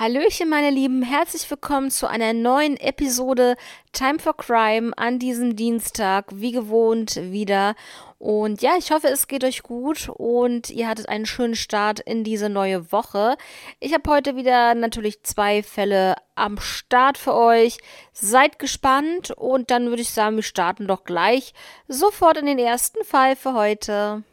Hallöchen, meine Lieben, herzlich willkommen zu einer neuen Episode Time for Crime an diesem Dienstag, wie gewohnt wieder. Und ja, ich hoffe, es geht euch gut und ihr hattet einen schönen Start in diese neue Woche. Ich habe heute wieder natürlich zwei Fälle am Start für euch. Seid gespannt und dann würde ich sagen, wir starten doch gleich sofort in den ersten Fall für heute.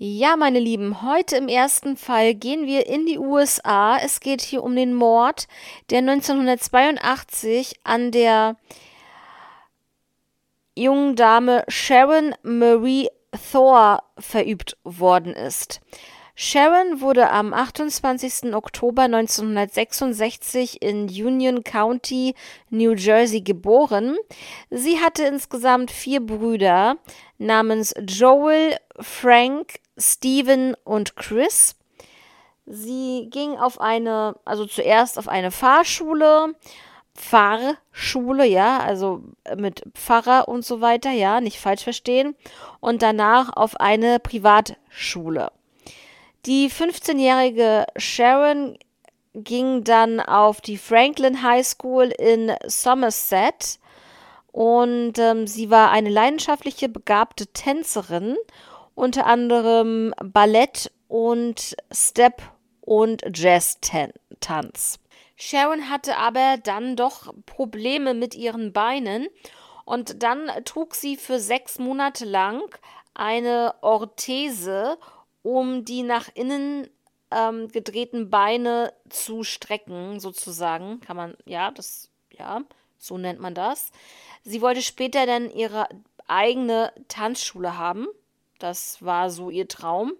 Ja, meine Lieben, heute im ersten Fall gehen wir in die USA. Es geht hier um den Mord, der 1982 an der jungen Dame Sharon Marie Thor verübt worden ist. Sharon wurde am 28. Oktober 1966 in Union County, New Jersey geboren. Sie hatte insgesamt vier Brüder namens Joel, Frank, Steven und Chris. Sie ging auf eine, also zuerst auf eine Fahrschule, Pfarrschule, ja, also mit Pfarrer und so weiter, ja, nicht falsch verstehen, und danach auf eine Privatschule. Die 15-jährige Sharon ging dann auf die Franklin High School in Somerset und ähm, sie war eine leidenschaftliche, begabte Tänzerin unter anderem Ballett und Step und Jazz-Tanz. Sharon hatte aber dann doch Probleme mit ihren Beinen und dann trug sie für sechs Monate lang eine Orthese, um die nach innen ähm, gedrehten Beine zu strecken, sozusagen. Kann man, ja, das, ja, so nennt man das. Sie wollte später dann ihre eigene Tanzschule haben. Das war so ihr Traum.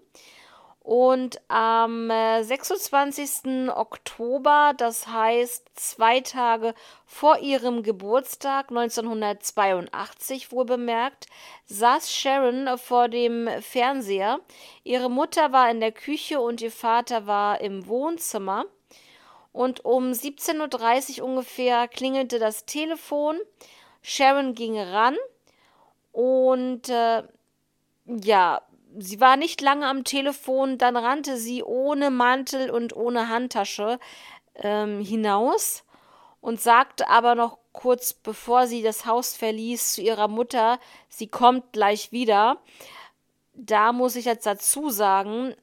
Und am 26. Äh, Oktober, das heißt zwei Tage vor ihrem Geburtstag 1982 wohl bemerkt, saß Sharon vor dem Fernseher. Ihre Mutter war in der Küche und ihr Vater war im Wohnzimmer. Und um 17.30 Uhr ungefähr klingelte das Telefon. Sharon ging ran und äh, ja, sie war nicht lange am Telefon, dann rannte sie ohne Mantel und ohne Handtasche ähm, hinaus und sagte aber noch kurz bevor sie das Haus verließ zu ihrer Mutter, sie kommt gleich wieder. Da muss ich jetzt dazu sagen,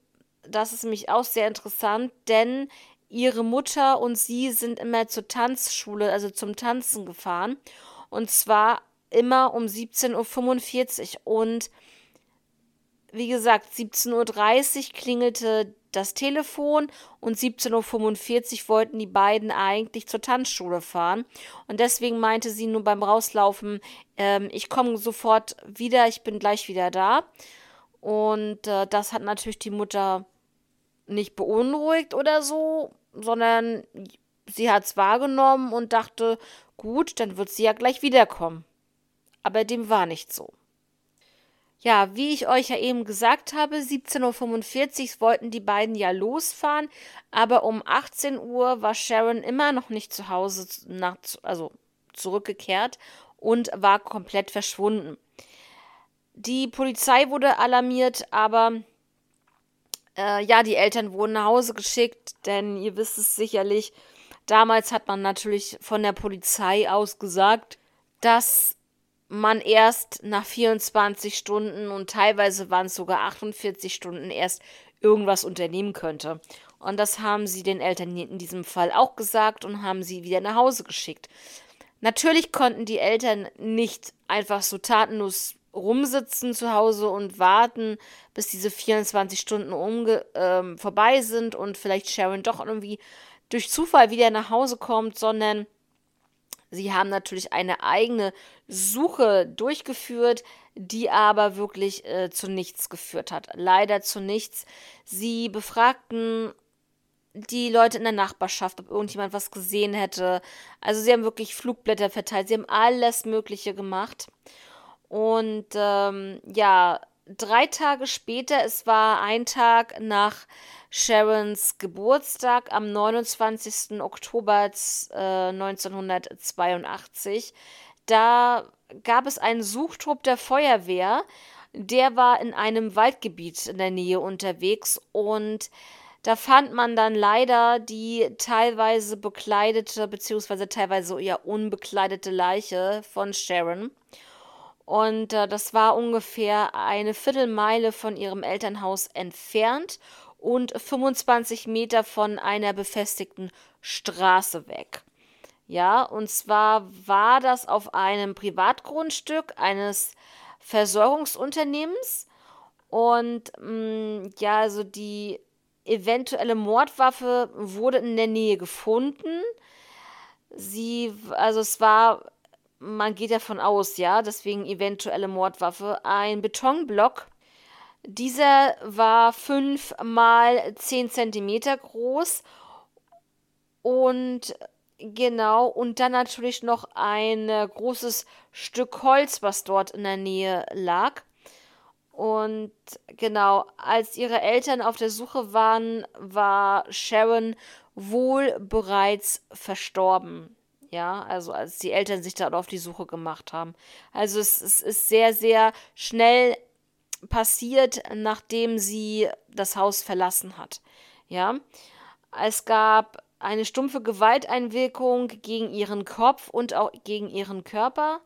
das ist nämlich auch sehr interessant, denn ihre Mutter und sie sind immer zur Tanzschule, also zum Tanzen gefahren. Und zwar immer um 17.45 Uhr. Und wie gesagt, 17.30 Uhr klingelte das Telefon und 17.45 Uhr wollten die beiden eigentlich zur Tanzschule fahren. Und deswegen meinte sie nur beim Rauslaufen, ähm, ich komme sofort wieder, ich bin gleich wieder da. Und äh, das hat natürlich die Mutter nicht beunruhigt oder so, sondern sie hat es wahrgenommen und dachte, gut, dann wird sie ja gleich wiederkommen. Aber dem war nicht so. Ja, wie ich euch ja eben gesagt habe, 17.45 Uhr wollten die beiden ja losfahren, aber um 18 Uhr war Sharon immer noch nicht zu Hause, nach, also zurückgekehrt und war komplett verschwunden. Die Polizei wurde alarmiert, aber äh, ja, die Eltern wurden nach Hause geschickt, denn ihr wisst es sicherlich, damals hat man natürlich von der Polizei aus gesagt, dass man erst nach 24 Stunden und teilweise waren es sogar 48 Stunden erst irgendwas unternehmen könnte. Und das haben sie den Eltern in diesem Fall auch gesagt und haben sie wieder nach Hause geschickt. Natürlich konnten die Eltern nicht einfach so tatenlos rumsitzen zu Hause und warten, bis diese 24 Stunden umge ähm, vorbei sind und vielleicht Sharon doch irgendwie durch Zufall wieder nach Hause kommt, sondern Sie haben natürlich eine eigene Suche durchgeführt, die aber wirklich äh, zu nichts geführt hat. Leider zu nichts. Sie befragten die Leute in der Nachbarschaft, ob irgendjemand was gesehen hätte. Also sie haben wirklich Flugblätter verteilt. Sie haben alles Mögliche gemacht. Und ähm, ja, drei Tage später, es war ein Tag nach Sharons Geburtstag am 29. Oktober äh, 1982, da gab es einen Suchtrupp der Feuerwehr, der war in einem Waldgebiet in der Nähe unterwegs und da fand man dann leider die teilweise bekleidete beziehungsweise teilweise eher unbekleidete Leiche von Sharon. Und äh, das war ungefähr eine Viertelmeile von ihrem Elternhaus entfernt und 25 Meter von einer befestigten Straße weg. Ja, und zwar war das auf einem Privatgrundstück eines Versorgungsunternehmens. Und mh, mm, ja, also die eventuelle Mordwaffe wurde in der Nähe gefunden. Sie, also es war, man geht davon aus, ja, deswegen eventuelle Mordwaffe, ein Betonblock. Dieser war 5 mal 10 Zentimeter groß und genau, und dann natürlich noch ein großes Stück Holz, was dort in der Nähe lag. Und genau, als ihre Eltern auf der Suche waren, war Sharon wohl bereits verstorben. Ja, also als die Eltern sich da auf die Suche gemacht haben. Also es, es ist sehr, sehr schnell passiert, nachdem sie das Haus verlassen hat. Ja, es gab eine stumpfe Gewalteinwirkung gegen ihren Kopf und auch gegen ihren Körper.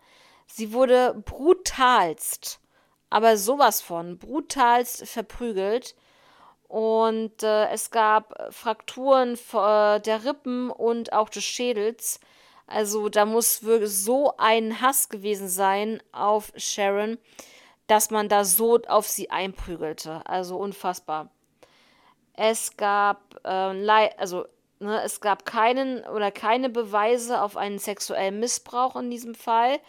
Sie wurde brutalst aber sowas von brutalst verprügelt. Und äh, es gab Frakturen äh, der Rippen und auch des Schädels. Also da muss wirklich so ein Hass gewesen sein auf Sharon, dass man da so auf sie einprügelte. Also unfassbar. Es gab, äh, also ne, es gab keinen oder keine Beweise auf einen sexuellen Missbrauch in diesem Fall.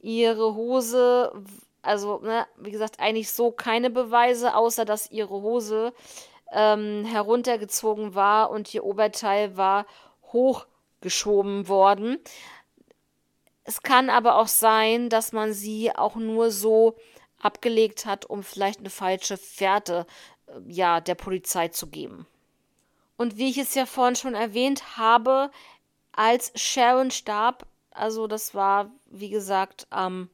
Ihre Hose also, ne, wie gesagt, eigentlich so keine Beweise, außer dass ihre Hose ähm, heruntergezogen war und ihr Oberteil war hochgeschoben worden. Es kann aber auch sein, dass man sie auch nur so abgelegt hat, um vielleicht eine falsche Fährte äh, ja, der Polizei zu geben. Und wie ich es ja vorhin schon erwähnt habe, als Sharon starb, also das war, wie gesagt, am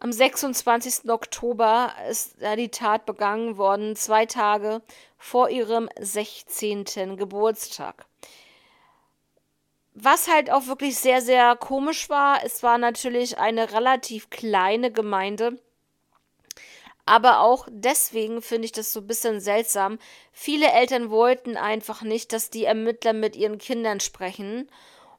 am 26. Oktober ist die Tat begangen worden, zwei Tage vor ihrem 16. Geburtstag. Was halt auch wirklich sehr, sehr komisch war, es war natürlich eine relativ kleine Gemeinde. Aber auch deswegen finde ich das so ein bisschen seltsam. Viele Eltern wollten einfach nicht, dass die Ermittler mit ihren Kindern sprechen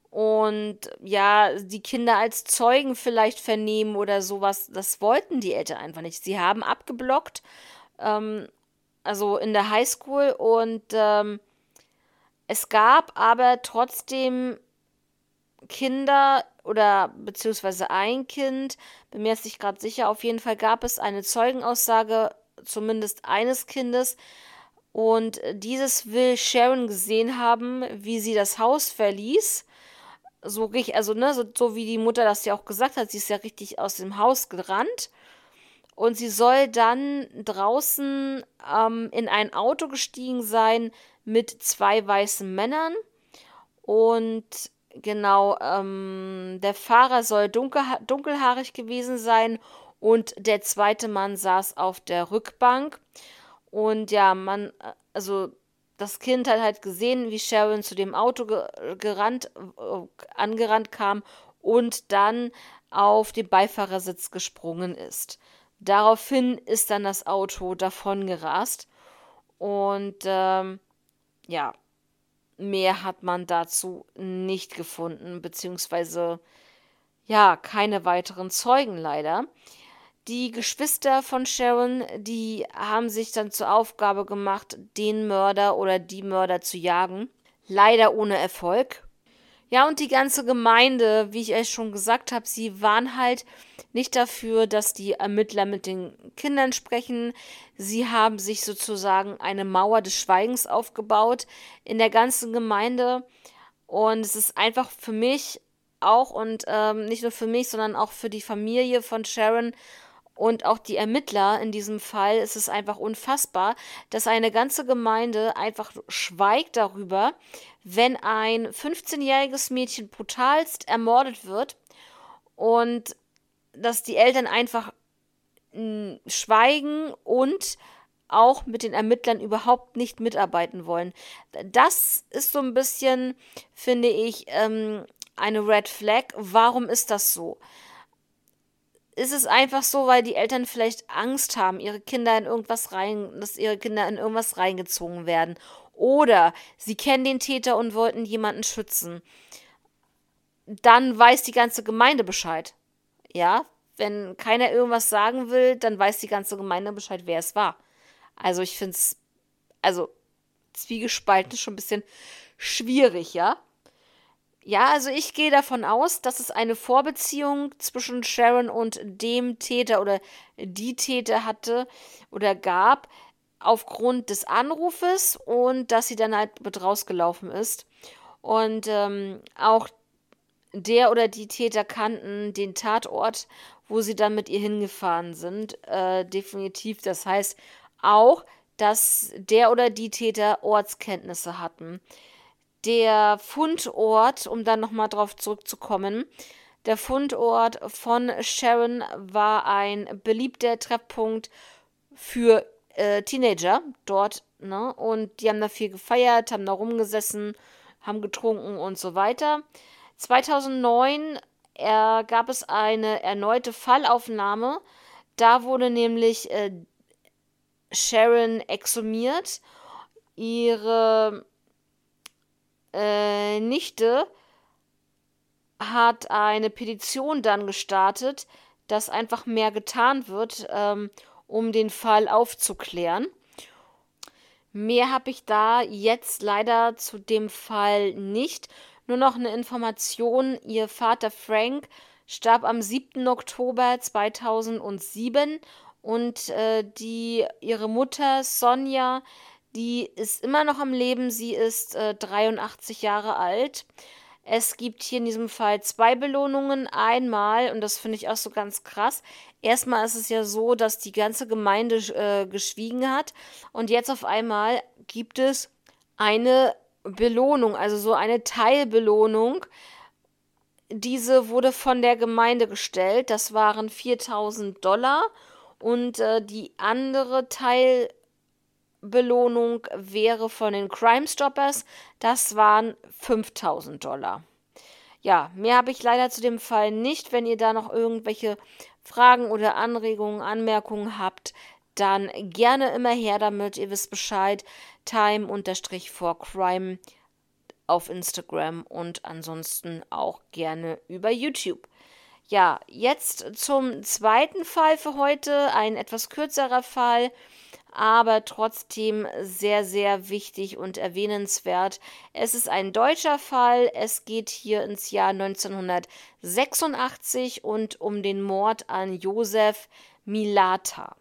und ja, die Kinder als Zeugen vielleicht vernehmen oder sowas. Das wollten die Eltern einfach nicht. Sie haben abgeblockt, ähm, also in der Highschool und ähm, es gab aber trotzdem Kinder oder beziehungsweise ein Kind, bin mir jetzt nicht gerade sicher, auf jeden Fall gab es eine Zeugenaussage zumindest eines Kindes, und dieses will Sharon gesehen haben, wie sie das Haus verließ so also ne, so, so wie die Mutter das ja auch gesagt hat, sie ist ja richtig aus dem Haus gerannt. Und sie soll dann draußen ähm, in ein Auto gestiegen sein mit zwei weißen Männern. Und genau, ähm, der Fahrer soll dunkel, dunkelhaarig gewesen sein und der zweite Mann saß auf der Rückbank. Und ja, man, äh, also das Kind hat halt gesehen, wie Sharon zu dem Auto gerannt, äh, angerannt kam und dann auf den Beifahrersitz gesprungen ist. Daraufhin ist dann das Auto davon gerast. Und ähm, ja, mehr hat man dazu nicht gefunden, beziehungsweise ja, keine weiteren Zeugen leider. Die Geschwister von Sharon, die haben sich dann zur Aufgabe gemacht, den Mörder oder die Mörder zu jagen. Leider ohne Erfolg. Ja, und die ganze Gemeinde, wie ich euch schon gesagt habe, sie waren halt nicht dafür, dass die Ermittler mit den Kindern sprechen. Sie haben sich sozusagen eine Mauer des Schweigens aufgebaut in der ganzen Gemeinde. Und es ist einfach für mich auch und ähm, nicht nur für mich, sondern auch für die Familie von Sharon und auch die Ermittler in diesem Fall, ist es einfach unfassbar, dass eine ganze Gemeinde einfach schweigt darüber, wenn ein 15-jähriges Mädchen brutalst ermordet wird und dass die Eltern einfach mh, schweigen und auch mit den Ermittlern überhaupt nicht mitarbeiten wollen. Das ist so ein bisschen, finde ich, ähm, eine Red Flag. Warum ist das so? Ist es einfach so, weil die Eltern vielleicht Angst haben, ihre Kinder in irgendwas rein, dass ihre Kinder in irgendwas reingezogen werden? Oder sie kennen den Täter und wollten jemanden schützen. Dann weiß die ganze Gemeinde Bescheid. Ja, wenn keiner irgendwas sagen will, dann weiß die ganze Gemeinde Bescheid, wer es war. Also ich finde es, also zwiegespalten schon ein bisschen schwierig, ja. Ja, also ich gehe davon aus, dass es eine Vorbeziehung zwischen Sharon und dem Täter oder die Täter hatte oder gab, aufgrund des Anrufes und dass sie dann halt mit rausgelaufen ist. Und ähm, auch der oder die Täter kannten den Tatort, wo sie dann mit ihr hingefahren sind, äh, definitiv. Das heißt auch, dass der oder die Täter Ortskenntnisse hatten. Der Fundort, um dann nochmal drauf zurückzukommen, der Fundort von Sharon war ein beliebter Treffpunkt für äh, Teenager dort, ne? Und die haben da viel gefeiert, haben da rumgesessen, haben getrunken und so weiter. 2009 äh, gab es eine erneute Fallaufnahme. Da wurde nämlich äh, Sharon exhumiert. Ihre äh, Nichte hat eine Petition dann gestartet, dass einfach mehr getan wird, ähm, um den Fall aufzuklären. Mehr habe ich da jetzt leider zu dem Fall nicht. Nur noch eine Information. Ihr Vater Frank starb am 7. Oktober 2007 und äh, die, ihre Mutter Sonja die ist immer noch am Leben. Sie ist äh, 83 Jahre alt. Es gibt hier in diesem Fall zwei Belohnungen. Einmal, und das finde ich auch so ganz krass, erstmal ist es ja so, dass die ganze Gemeinde äh, geschwiegen hat. Und jetzt auf einmal gibt es eine Belohnung, also so eine Teilbelohnung. Diese wurde von der Gemeinde gestellt. Das waren 4000 Dollar. Und äh, die andere Teilbelohnung Belohnung wäre von den Crime Stoppers. Das waren 5000 Dollar. Ja, mehr habe ich leider zu dem Fall nicht. Wenn ihr da noch irgendwelche Fragen oder Anregungen, Anmerkungen habt, dann gerne immer her damit. Ihr wisst Bescheid. Time-for-Crime auf Instagram und ansonsten auch gerne über YouTube. Ja, jetzt zum zweiten Fall für heute. Ein etwas kürzerer Fall aber trotzdem sehr, sehr wichtig und erwähnenswert. Es ist ein deutscher Fall. Es geht hier ins Jahr 1986 und um den Mord an Josef Milata.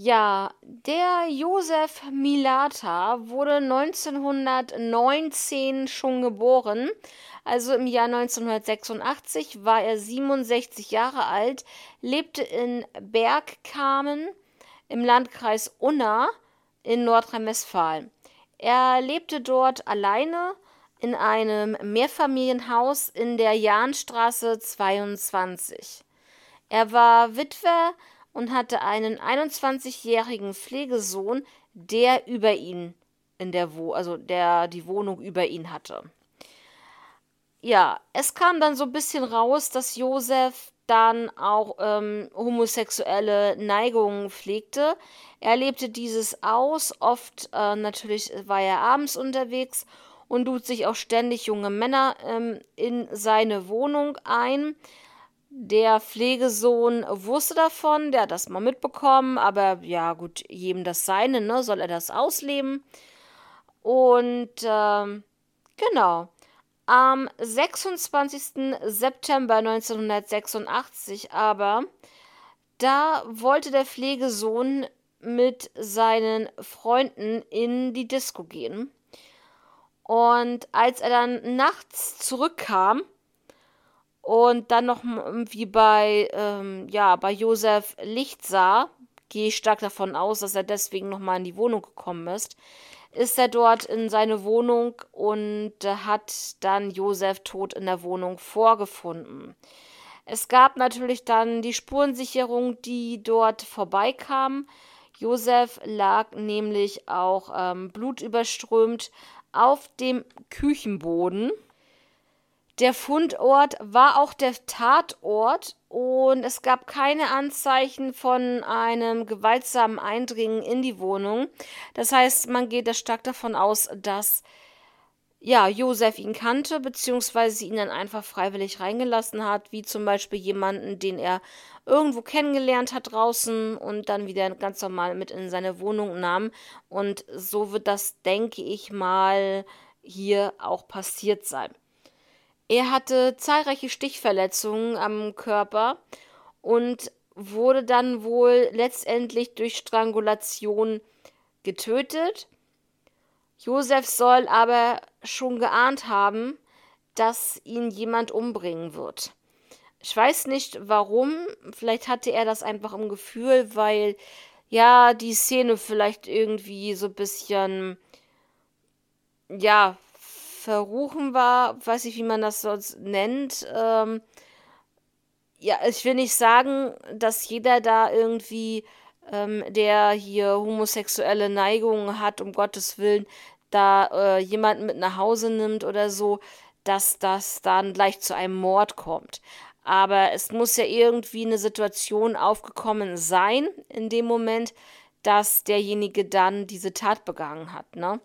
Ja, der Josef Milata wurde 1919 schon geboren. Also im Jahr 1986 war er 67 Jahre alt, lebte in Bergkamen im Landkreis Unna in Nordrhein-Westfalen. Er lebte dort alleine in einem Mehrfamilienhaus in der Jahnstraße 22. Er war Witwer und hatte einen 21-jährigen Pflegesohn, der über ihn in der Wo also der die Wohnung über ihn hatte. Ja, es kam dann so ein bisschen raus, dass Josef dann auch ähm, homosexuelle Neigungen pflegte. Er lebte dieses aus, oft äh, natürlich war er abends unterwegs und lud sich auch ständig junge Männer ähm, in seine Wohnung ein. Der Pflegesohn wusste davon, der hat das mal mitbekommen, aber ja gut, jedem das seine, ne, soll er das ausleben. Und ähm, genau. Am 26. September 1986 aber, da wollte der Pflegesohn mit seinen Freunden in die Disco gehen. Und als er dann nachts zurückkam und dann noch wie bei, ähm, ja, bei Josef Licht sah, gehe ich stark davon aus, dass er deswegen nochmal in die Wohnung gekommen ist, ist er dort in seine Wohnung und hat dann Josef tot in der Wohnung vorgefunden. Es gab natürlich dann die Spurensicherung, die dort vorbeikam. Josef lag nämlich auch ähm, blutüberströmt auf dem Küchenboden. Der Fundort war auch der Tatort und es gab keine Anzeichen von einem gewaltsamen Eindringen in die Wohnung. Das heißt, man geht da stark davon aus, dass ja, Josef ihn kannte, beziehungsweise ihn dann einfach freiwillig reingelassen hat, wie zum Beispiel jemanden, den er irgendwo kennengelernt hat draußen und dann wieder ganz normal mit in seine Wohnung nahm. Und so wird das, denke ich mal, hier auch passiert sein. Er hatte zahlreiche Stichverletzungen am Körper und wurde dann wohl letztendlich durch Strangulation getötet. Josef soll aber schon geahnt haben, dass ihn jemand umbringen wird. Ich weiß nicht warum, vielleicht hatte er das einfach im Gefühl, weil ja die Szene vielleicht irgendwie so ein bisschen ja verruchen war, weiß ich, wie man das sonst nennt. Ähm, ja, ich will nicht sagen, dass jeder da irgendwie, ähm, der hier homosexuelle Neigungen hat, um Gottes Willen, da äh, jemanden mit nach Hause nimmt oder so, dass das dann gleich zu einem Mord kommt. Aber es muss ja irgendwie eine Situation aufgekommen sein in dem Moment, dass derjenige dann diese Tat begangen hat, ne?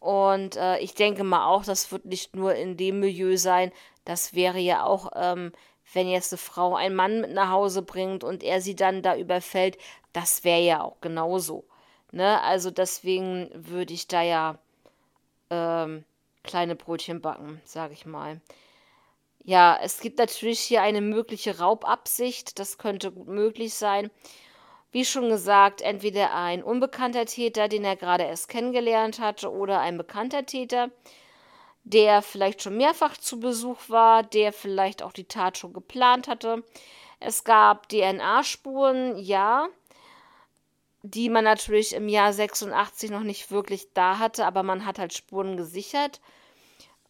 Und äh, ich denke mal auch, das wird nicht nur in dem Milieu sein. Das wäre ja auch, ähm, wenn jetzt eine Frau einen Mann mit nach Hause bringt und er sie dann da überfällt, das wäre ja auch genauso. Ne? Also deswegen würde ich da ja ähm, kleine Brötchen backen, sage ich mal. Ja, es gibt natürlich hier eine mögliche Raubabsicht. Das könnte gut möglich sein. Wie schon gesagt, entweder ein unbekannter Täter, den er gerade erst kennengelernt hatte, oder ein bekannter Täter, der vielleicht schon mehrfach zu Besuch war, der vielleicht auch die Tat schon geplant hatte. Es gab DNA-Spuren, ja, die man natürlich im Jahr 86 noch nicht wirklich da hatte, aber man hat halt Spuren gesichert.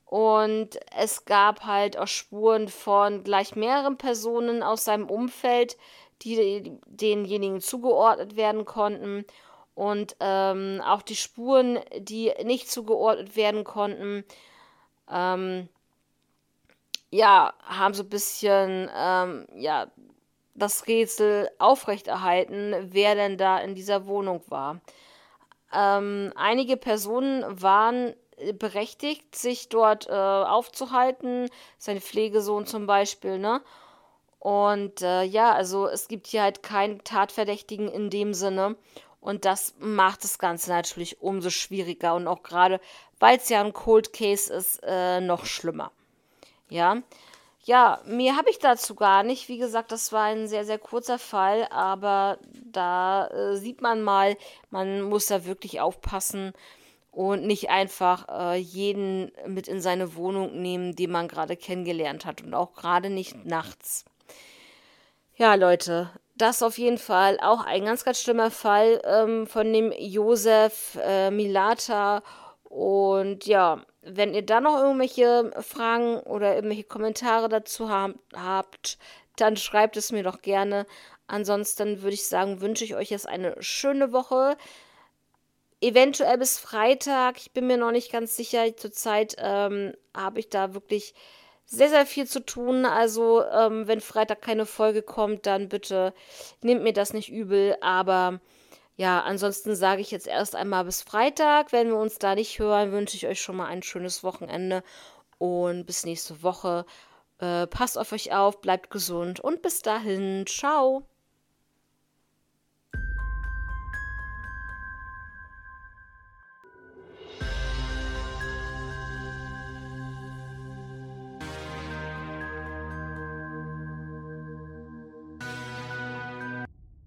Und es gab halt auch Spuren von gleich mehreren Personen aus seinem Umfeld, die denjenigen zugeordnet werden konnten. Und ähm, auch die Spuren, die nicht zugeordnet werden konnten, ähm, ja, haben so ein bisschen, ähm, ja, das Rätsel aufrechterhalten, wer denn da in dieser Wohnung war. Ähm, einige Personen waren berechtigt, sich dort äh, aufzuhalten, sein Pflegesohn zum Beispiel, ne? Und äh, ja, also es gibt hier halt keinen Tatverdächtigen in dem Sinne. Und das macht das Ganze natürlich umso schwieriger und auch gerade, weil es ja ein Cold Case ist, äh, noch schlimmer. Ja. Ja, mehr habe ich dazu gar nicht. Wie gesagt, das war ein sehr, sehr kurzer Fall, aber da äh, sieht man mal, man muss da wirklich aufpassen und nicht einfach äh, jeden mit in seine Wohnung nehmen, den man gerade kennengelernt hat und auch gerade nicht nachts. Ja, Leute, das auf jeden Fall auch ein ganz, ganz schlimmer Fall ähm, von dem Josef äh, Milata. Und ja, wenn ihr da noch irgendwelche Fragen oder irgendwelche Kommentare dazu hab, habt, dann schreibt es mir doch gerne. Ansonsten würde ich sagen, wünsche ich euch jetzt eine schöne Woche. Eventuell bis Freitag. Ich bin mir noch nicht ganz sicher. Zurzeit ähm, habe ich da wirklich sehr, sehr viel zu tun. Also, ähm, wenn Freitag keine Folge kommt, dann bitte nehmt mir das nicht übel. Aber ja, ansonsten sage ich jetzt erst einmal bis Freitag. Wenn wir uns da nicht hören, wünsche ich euch schon mal ein schönes Wochenende und bis nächste Woche. Äh, passt auf euch auf, bleibt gesund und bis dahin. Ciao.